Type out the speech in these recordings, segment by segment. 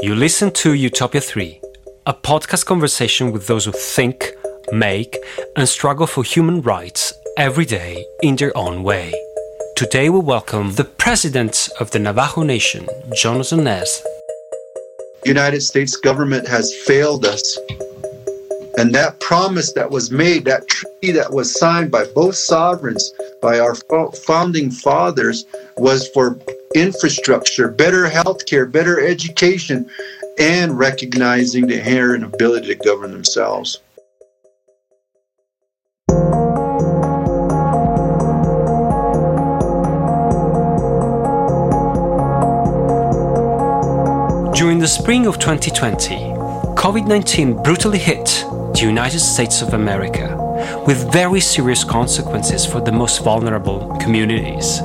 You listen to Utopia 3, a podcast conversation with those who think, make, and struggle for human rights every day in their own way. Today we welcome the president of the Navajo Nation, Jonathan Nez. United States government has failed us. And that promise that was made, that treaty that was signed by both sovereigns, by our founding fathers, was for infrastructure, better health care, better education, and recognizing the inherent ability to govern themselves. During the spring of 2020, COVID 19 brutally hit the United States of America with very serious consequences for the most vulnerable communities.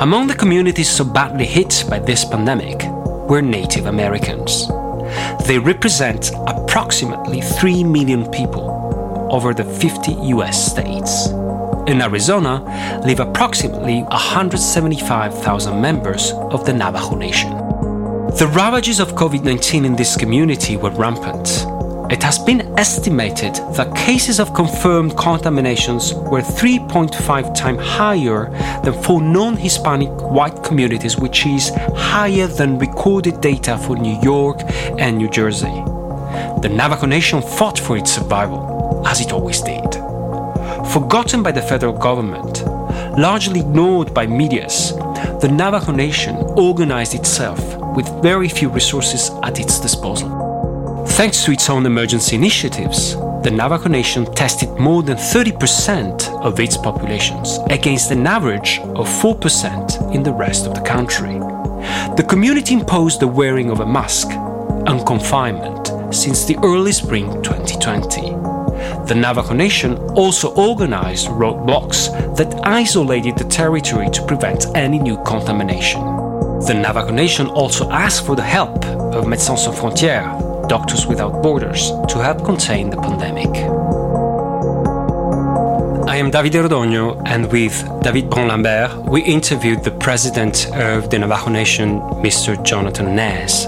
Among the communities so badly hit by this pandemic were Native Americans. They represent approximately 3 million people over the 50 US states. In Arizona live approximately 175,000 members of the Navajo Nation. The ravages of COVID 19 in this community were rampant it has been estimated that cases of confirmed contaminations were 3.5 times higher than for non Hispanic white communities, which is higher than recorded data for New York and New Jersey. The Navajo Nation fought for its survival, as it always did. Forgotten by the federal government, largely ignored by medias, the Navajo Nation organized itself with very few resources at its disposal. Thanks to its own emergency initiatives, the Navajo Nation tested more than 30% of its populations, against an average of 4% in the rest of the country. The community imposed the wearing of a mask and confinement since the early spring 2020. The Navajo Nation also organized roadblocks that isolated the territory to prevent any new contamination. The Navajo Nation also asked for the help of Médecins Sans Frontières Doctors Without Borders to help contain the pandemic. I am Davide Rodogno, and with David Brun Lambert, we interviewed the president of the Navajo Nation, Mr. Jonathan Nez.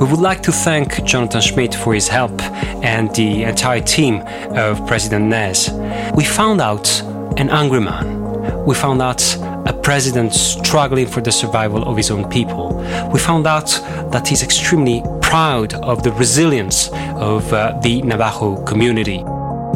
We would like to thank Jonathan Schmidt for his help and the entire team of President Nez. We found out an angry man. We found out a president struggling for the survival of his own people. We found out that he's extremely proud of the resilience of uh, the Navajo community.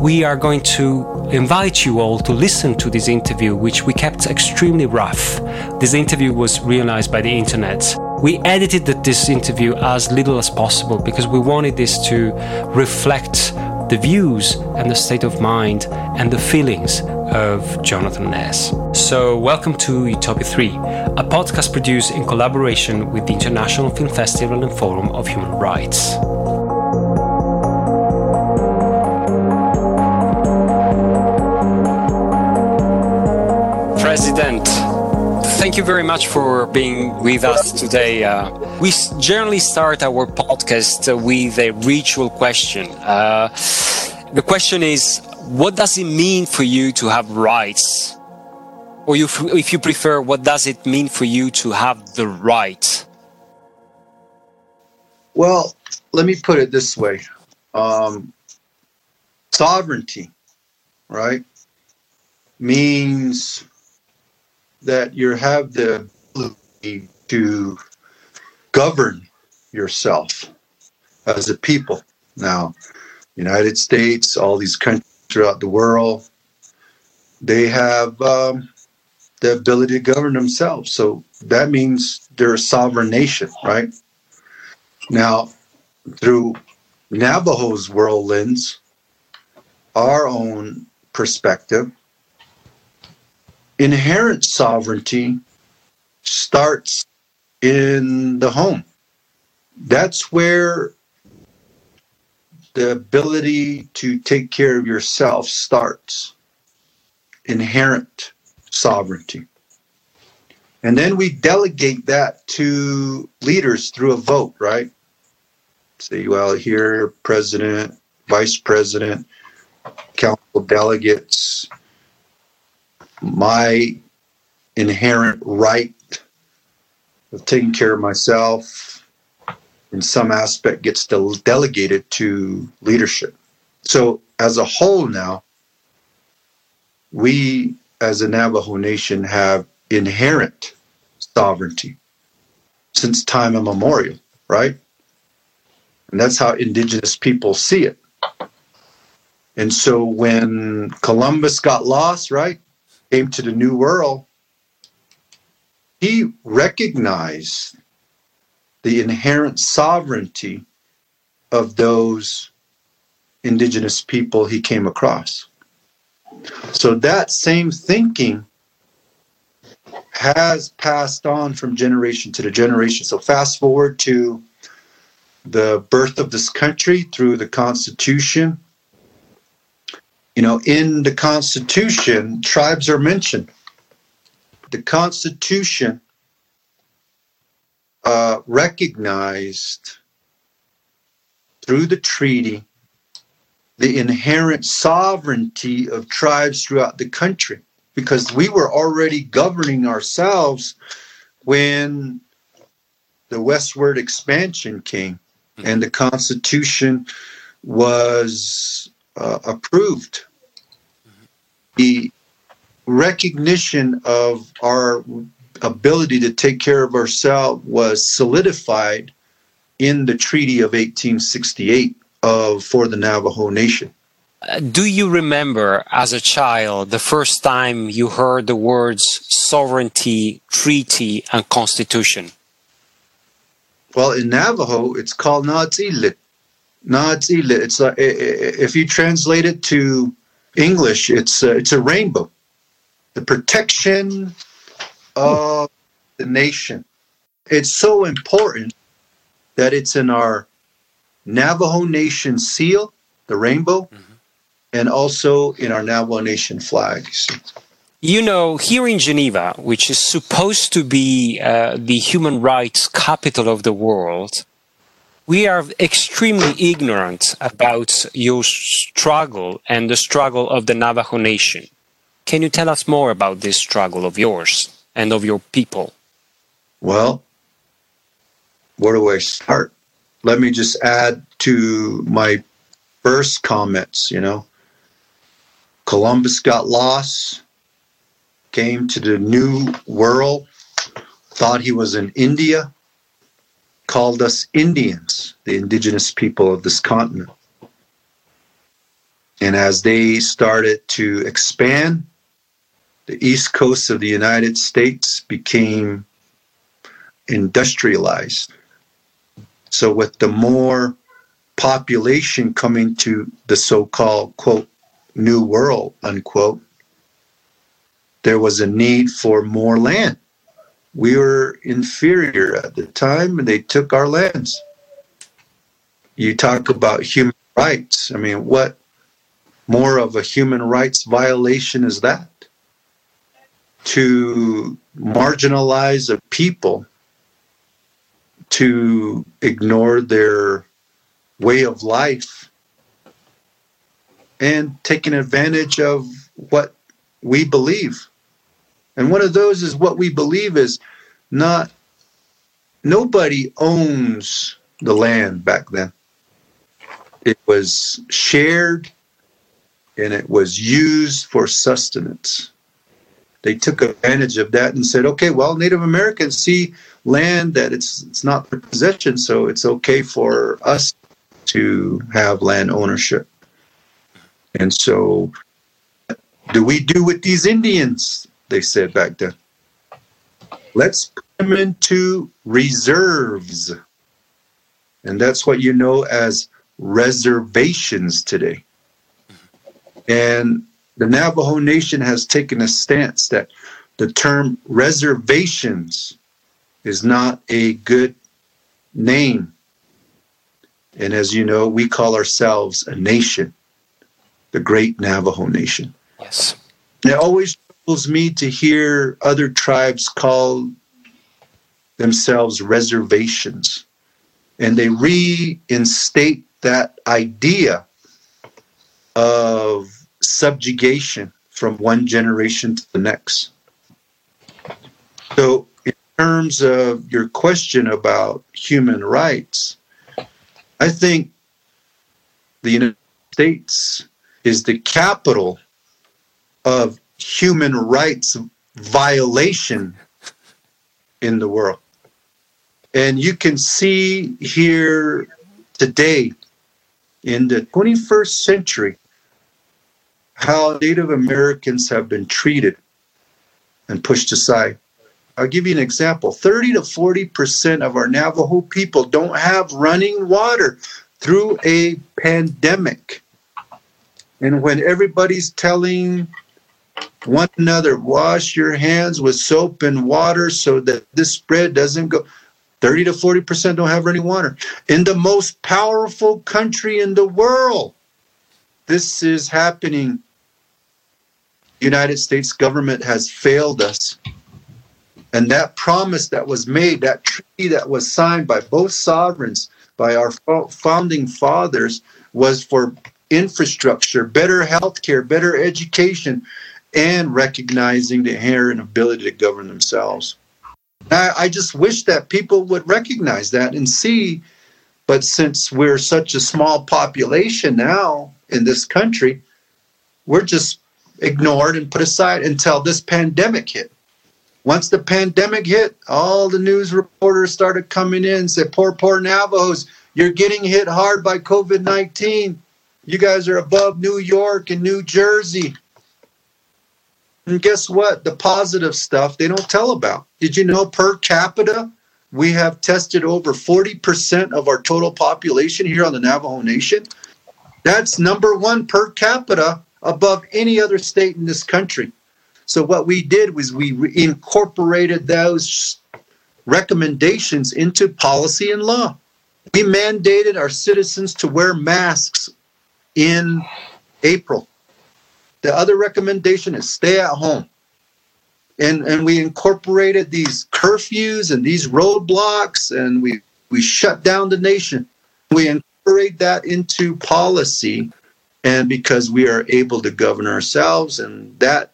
We are going to invite you all to listen to this interview, which we kept extremely rough. This interview was realized by the internet. We edited this interview as little as possible because we wanted this to reflect the views and the state of mind and the feelings of Jonathan Nez. So, welcome to Utopia 3, a podcast produced in collaboration with the International Film Festival and Forum of Human Rights. President, thank you very much for being with us today. Uh, we generally start our podcast with a ritual question. Uh, the question is what does it mean for you to have rights? Or you, if you prefer, what does it mean for you to have the right? Well, let me put it this way um, sovereignty, right, means that you have the ability to govern yourself as a people. Now, United States, all these countries throughout the world, they have um, the ability to govern themselves. So that means they're a sovereign nation, right? Now, through Navajo's world lens, our own perspective, inherent sovereignty starts in the home. That's where the ability to take care of yourself starts. Inherent sovereignty. And then we delegate that to leaders through a vote, right? Say, well, here, president, vice president, council delegates, my inherent right of taking care of myself in some aspect gets del- delegated to leadership. So, as a whole, now, we as a Navajo nation have inherent sovereignty since time immemorial, right? And that's how indigenous people see it. And so when Columbus got lost, right, came to the New World, he recognized the inherent sovereignty of those indigenous people he came across. So that same thinking has passed on from generation to generation. So fast forward to the birth of this country through the Constitution. You know, in the Constitution, tribes are mentioned. The Constitution uh, recognized through the treaty the inherent sovereignty of tribes throughout the country because we were already governing ourselves when the westward expansion came mm-hmm. and the Constitution was uh, approved. Mm-hmm. The recognition of our ability to take care of ourselves was solidified in the Treaty of 1868 of for the Navajo Nation. Uh, do you remember as a child the first time you heard the words sovereignty, treaty, and constitution? Well, in Navajo, it's called Na'atzilit. Na'atzilit. It's like, if you translate it to English, it's a, it's a rainbow. The protection of the nation. It's so important that it's in our Navajo Nation seal, the rainbow, mm-hmm. and also in our Navajo Nation flags. You know, here in Geneva, which is supposed to be uh, the human rights capital of the world, we are extremely ignorant about your struggle and the struggle of the Navajo Nation. Can you tell us more about this struggle of yours and of your people? Well, where do I start? let me just add to my first comments, you know. Columbus got lost, came to the new world, thought he was in India, called us Indians, the indigenous people of this continent. And as they started to expand, the east coast of the United States became industrialized so, with the more population coming to the so called, quote, new world, unquote, there was a need for more land. We were inferior at the time, and they took our lands. You talk about human rights. I mean, what more of a human rights violation is that? To marginalize a people to ignore their way of life and taking advantage of what we believe. And one of those is what we believe is not, nobody owns the land back then. It was shared and it was used for sustenance. They took advantage of that and said, okay, well, Native Americans see land that it's it's not their possession, so it's okay for us to have land ownership. And so, do we do with these Indians? They said back then. Let's put them into reserves. And that's what you know as reservations today. And the Navajo Nation has taken a stance that the term reservations is not a good name. And as you know, we call ourselves a nation, the great Navajo Nation. Yes. And it always troubles me to hear other tribes call themselves reservations. And they reinstate that idea of subjugation from one generation to the next. So in terms of your question about human rights, I think the United States is the capital of human rights violation in the world. And you can see here today in the 21st century how Native Americans have been treated and pushed aside. I'll give you an example 30 to 40% of our Navajo people don't have running water through a pandemic. And when everybody's telling one another, wash your hands with soap and water so that this spread doesn't go. 30 to 40% don't have running water. In the most powerful country in the world, this is happening. United States government has failed us. And that promise that was made, that treaty that was signed by both sovereigns, by our founding fathers, was for infrastructure, better health care, better education, and recognizing the inherent ability to govern themselves. I, I just wish that people would recognize that and see. But since we're such a small population now in this country, we're just ignored and put aside until this pandemic hit. Once the pandemic hit, all the news reporters started coming in and said, Poor, poor Navajos, you're getting hit hard by COVID 19. You guys are above New York and New Jersey. And guess what? The positive stuff they don't tell about. Did you know per capita, we have tested over 40% of our total population here on the Navajo Nation? That's number one per capita above any other state in this country. So, what we did was we incorporated those recommendations into policy and law. We mandated our citizens to wear masks in April. The other recommendation is stay at home. And, and we incorporated these curfews and these roadblocks and we, we shut down the nation. We incorporate that into policy and because we are able to govern ourselves and that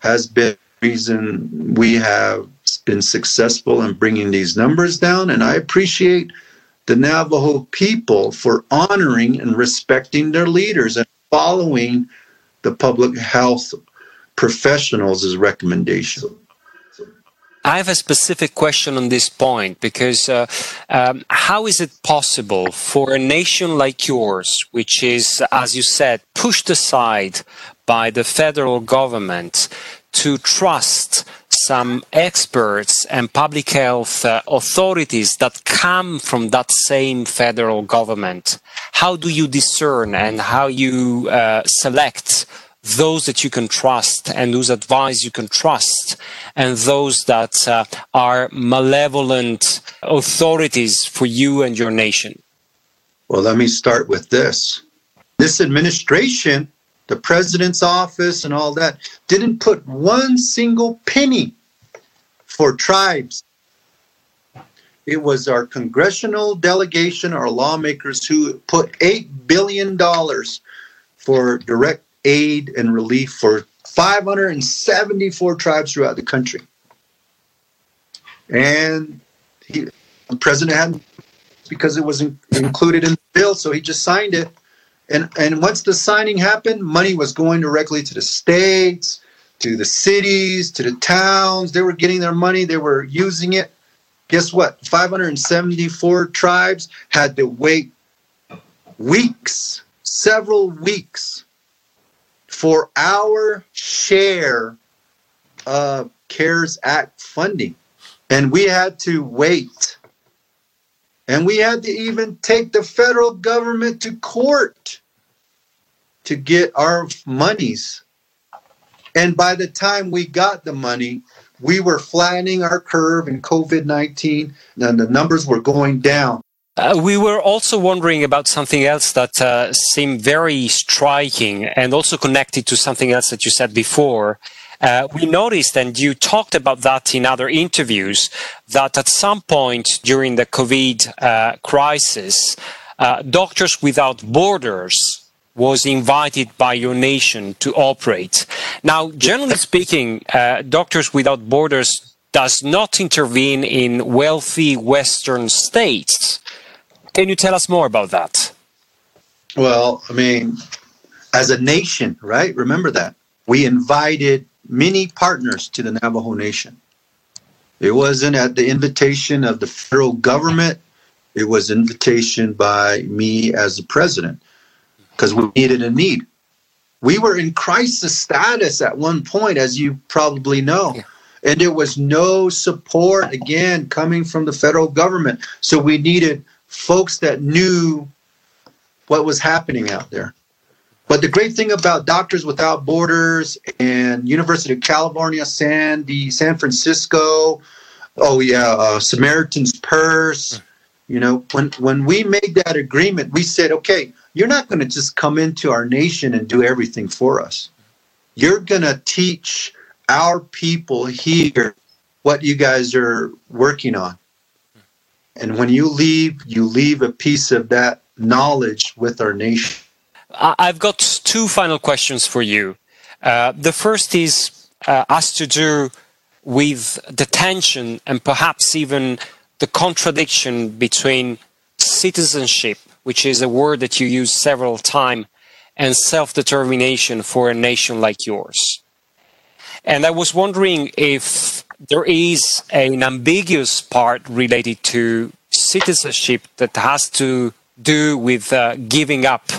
has been the reason we have been successful in bringing these numbers down and i appreciate the navajo people for honoring and respecting their leaders and following the public health professionals' recommendation. I have a specific question on this point because uh, um, how is it possible for a nation like yours, which is, as you said, pushed aside by the federal government, to trust some experts and public health uh, authorities that come from that same federal government? How do you discern and how you uh, select those that you can trust and whose advice you can trust, and those that uh, are malevolent authorities for you and your nation? Well, let me start with this. This administration, the president's office, and all that, didn't put one single penny for tribes. It was our congressional delegation, our lawmakers, who put $8 billion for direct aid and relief for 574 tribes throughout the country. And he, the president had because it was in, included in the bill, so he just signed it. And and once the signing happened, money was going directly to the states, to the cities, to the towns. They were getting their money. They were using it. Guess what? 574 tribes had to wait weeks, several weeks for our share of CARES Act funding. And we had to wait. And we had to even take the federal government to court to get our monies. And by the time we got the money, we were flattening our curve in COVID 19 and the numbers were going down. Uh, we were also wondering about something else that uh, seemed very striking and also connected to something else that you said before. Uh, we noticed, and you talked about that in other interviews, that at some point during the COVID uh, crisis, uh, Doctors Without Borders was invited by your nation to operate. Now, generally speaking, Doctors Without Borders does not intervene in wealthy Western states Can you tell us more about that? Well, I mean, as a nation, right? Remember that. We invited many partners to the Navajo Nation. It wasn't at the invitation of the federal government. It was invitation by me as the president because we needed a need. We were in crisis status at one point, as you probably know. And there was no support, again, coming from the federal government. So we needed folks that knew what was happening out there. But the great thing about Doctors Without Borders and University of California, San, San Francisco, oh yeah, uh, Samaritan's Purse, you know, when when we made that agreement, we said, okay, you're not going to just come into our nation and do everything for us. You're going to teach our people here what you guys are working on. And when you leave, you leave a piece of that knowledge with our nation. I've got two final questions for you. Uh, the first is uh, has to do with the tension and perhaps even the contradiction between citizenship, which is a word that you use several times, and self determination for a nation like yours. And I was wondering if there is an ambiguous part related to citizenship that has to do with uh, giving up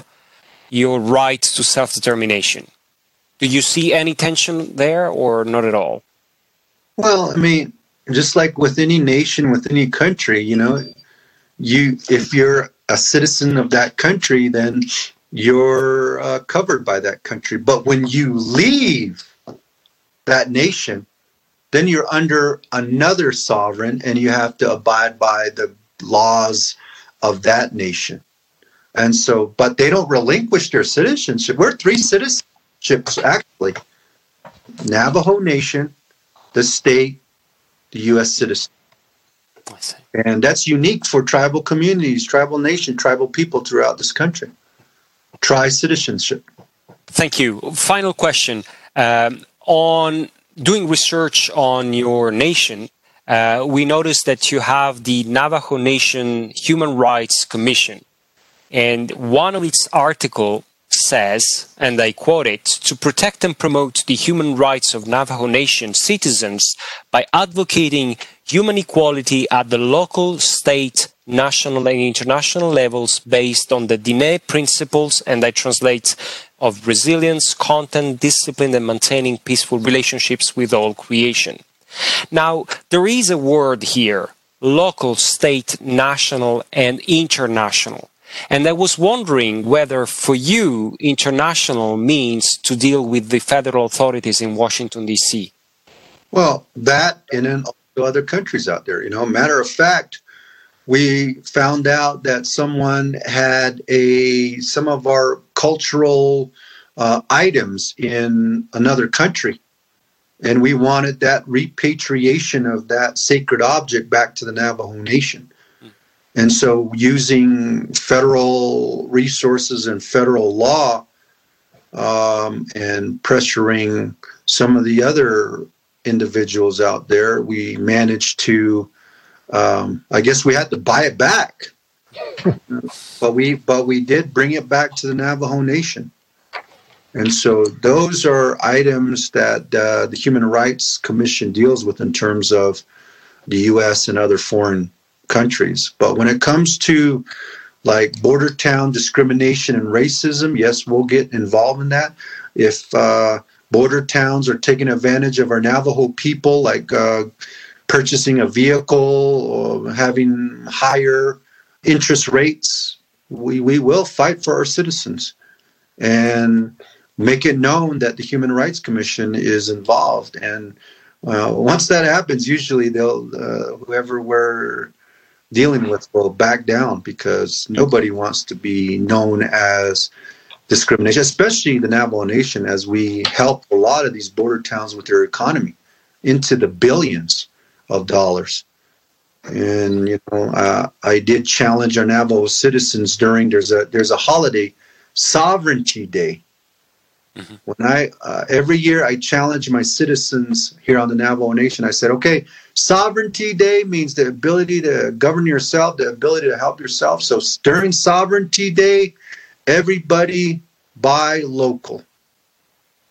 your right to self determination. Do you see any tension there or not at all? Well, I mean, just like with any nation, with any country, you know, you if you're a citizen of that country, then you're uh, covered by that country. But when you leave that nation, then you're under another sovereign and you have to abide by the laws of that nation. And so, but they don't relinquish their citizenship. We're three citizenships, actually Navajo Nation, the state, the U.S. citizen. And that's unique for tribal communities, tribal nation, tribal people throughout this country. Tri citizenship. Thank you. Final question. Um, on doing research on your nation, uh, we noticed that you have the Navajo Nation Human Rights Commission. And one of its article says, and I quote it, to protect and promote the human rights of Navajo Nation citizens by advocating human equality at the local, state, national, and international levels based on the Diné principles, and I translate, of resilience, content, discipline, and maintaining peaceful relationships with all creation. Now, there is a word here local, state, national, and international. And I was wondering whether for you, international means to deal with the federal authorities in Washington, D.C. Well, that and in other countries out there. You know, matter of fact, we found out that someone had a some of our cultural uh, items in another country and we wanted that repatriation of that sacred object back to the navajo nation and so, using federal resources and federal law um, and pressuring some of the other individuals out there, we managed to. Um, I guess we had to buy it back, but we but we did bring it back to the Navajo Nation. And so those are items that uh, the Human Rights Commission deals with in terms of the U.S. and other foreign countries. But when it comes to like border town discrimination and racism, yes, we'll get involved in that. If uh, border towns are taking advantage of our Navajo people, like uh, purchasing a vehicle or having higher interest rates, we, we will fight for our citizens and make it known that the Human Rights Commission is involved. And uh, once that happens, usually they'll uh, whoever we're dealing with will back down because nobody wants to be known as discrimination, especially the Navajo Nation, as we help a lot of these border towns with their economy into the billions of dollars. And you know, uh, I did challenge our Navajo citizens during there's a there's a holiday, Sovereignty Day, Mm-hmm. When I uh, every year I challenge my citizens here on the Navajo Nation. I said, okay, Sovereignty Day means the ability to govern yourself, the ability to help yourself. So during Sovereignty Day, everybody buy local.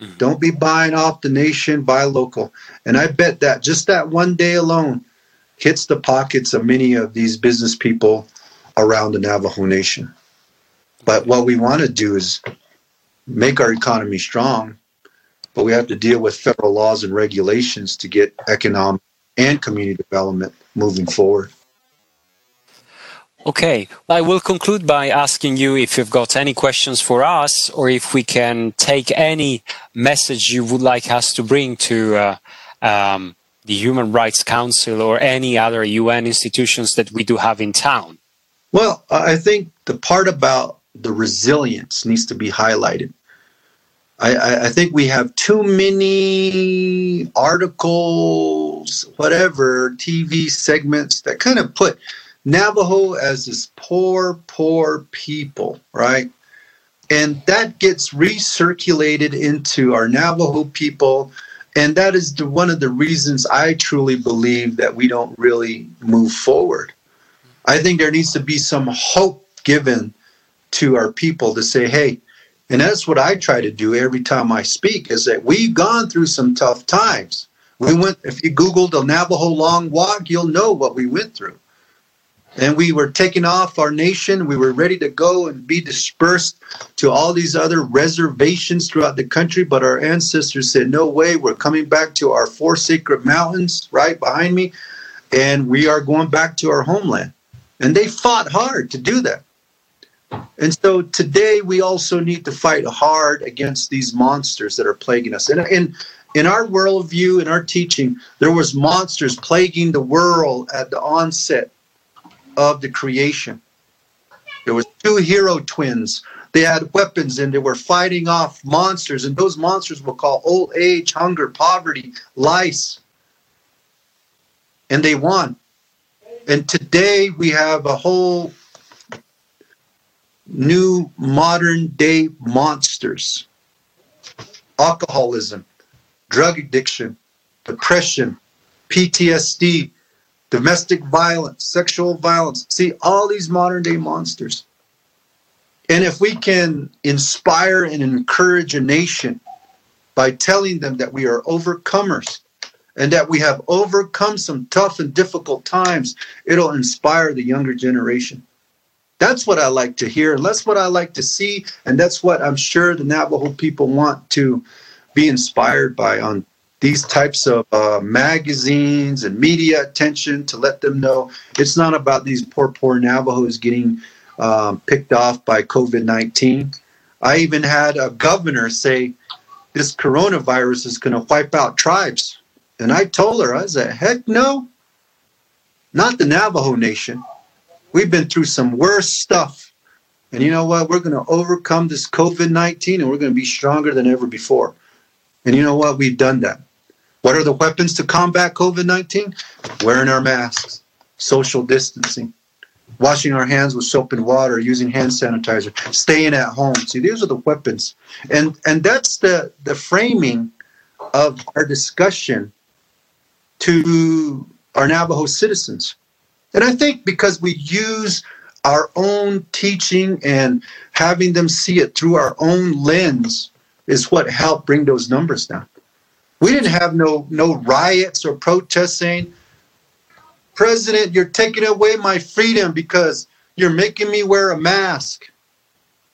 Mm-hmm. Don't be buying off the nation, buy local. And I bet that just that one day alone hits the pockets of many of these business people around the Navajo Nation. But what we want to do is make our economy strong, but we have to deal with federal laws and regulations to get economic and community development moving forward. Okay, I will conclude by asking you if you've got any questions for us or if we can take any message you would like us to bring to uh, um, the Human Rights Council or any other UN institutions that we do have in town. Well, I think the part about the resilience needs to be highlighted. I, I, think we have too many articles, whatever, TV segments that kind of put Navajo as this poor, poor people, right? And that gets recirculated into our Navajo people. And that is the, one of the reasons I truly believe that we don't really move forward. I think there needs to be some hope given to our people to say, hey, and that's what I try to do every time I speak is that we've gone through some tough times. We went, if you Google the Navajo Long Walk, you'll know what we went through. And we were taking off our nation. We were ready to go and be dispersed to all these other reservations throughout the country. But our ancestors said, no way, we're coming back to our four sacred mountains right behind me. And we are going back to our homeland. And they fought hard to do that. And so today we also need to fight hard against these monsters that are plaguing us. And in, in our worldview, in our teaching, there was monsters plaguing the world at the onset of the creation. There was two hero twins. They had weapons and they were fighting off monsters. And those monsters were called old age, hunger, poverty, lice. And they won. And today we have a whole new modern day monsters alcoholism, drug addiction, depression, PTSD, domestic violence, sexual violence. See, all these modern day monsters. And if we can inspire and encourage a nation by telling them that we are overcomers and that we have overcome some tough and difficult times, it'll inspire the younger generation. That's what I like to hear. And that's what I like to see. And that's what I'm sure the Navajo people want to be inspired by on these types of uh, magazines and media attention to let them know it's not about these poor, poor Navajos getting um, picked off by COVID 19. I even had a governor say this coronavirus is going to wipe out tribes. And I told her, I said, heck no, not the Navajo Nation. We've been through some worse stuff. And you know what? We're going to overcome this COVID 19 and we're going to be stronger than ever before. And you know what? We've done that. What are the weapons to combat COVID 19? Wearing our masks, social distancing, washing our hands with soap and water, using hand sanitizer, staying at home. See, these are the weapons. And and that's the, the framing of our discussion to our Navajo citizens. And I think because we use our own teaching and having them see it through our own lens is what helped bring those numbers down. We didn't have no no riots or protests saying, President, you're taking away my freedom because you're making me wear a mask.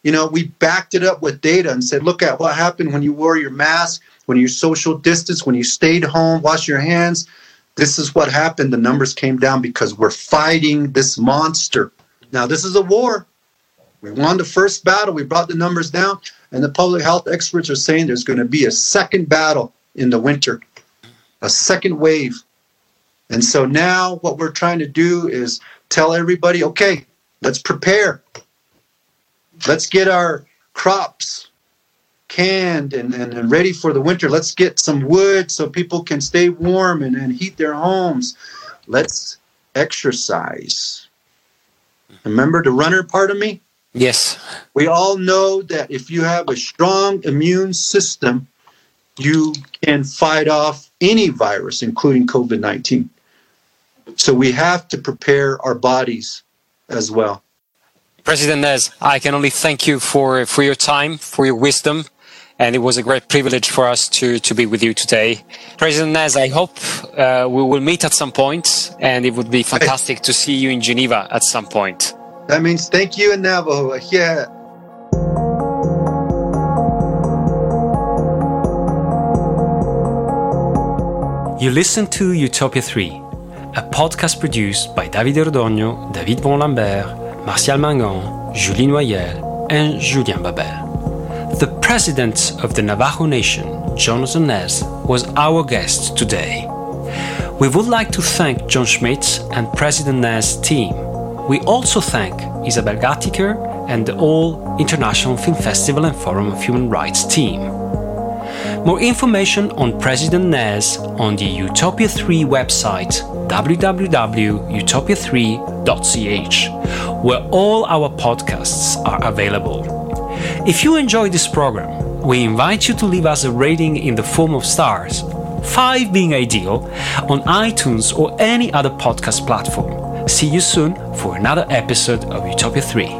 You know, we backed it up with data and said, look at what happened when you wore your mask, when you social distance, when you stayed home, wash your hands, this is what happened. The numbers came down because we're fighting this monster. Now, this is a war. We won the first battle. We brought the numbers down. And the public health experts are saying there's going to be a second battle in the winter, a second wave. And so now what we're trying to do is tell everybody okay, let's prepare. Let's get our crops canned and, and, ready for the winter. Let's get some wood so people can stay warm and, and heat their homes. Let's exercise. Remember the runner part of me? Yes. We all know that if you have a strong immune system, you can fight off any virus, including COVID 19. So we have to prepare our bodies as well. President Nez, I can only thank you for, for your time, for your wisdom, and it was a great privilege for us to, to be with you today. President Nez, I hope uh, we will meet at some point, and it would be fantastic to see you in Geneva at some point. That means thank you in Navajo. Yeah. You listen to Utopia 3, a podcast produced by Davide Rodogno, David Brun Lambert, Martial Mangan, Julie Noyel, and Julien Babel. The president of the Navajo Nation, Jonathan Nez, was our guest today. We would like to thank John Schmitz and President Nez's team. We also thank Isabelle Gattiker and the All International Film Festival and Forum of Human Rights team. More information on President Nez on the Utopia 3 website www.utopia3.ch, where all our podcasts are available. If you enjoy this program, we invite you to leave us a rating in the form of stars, 5 being ideal, on iTunes or any other podcast platform. See you soon for another episode of Utopia 3.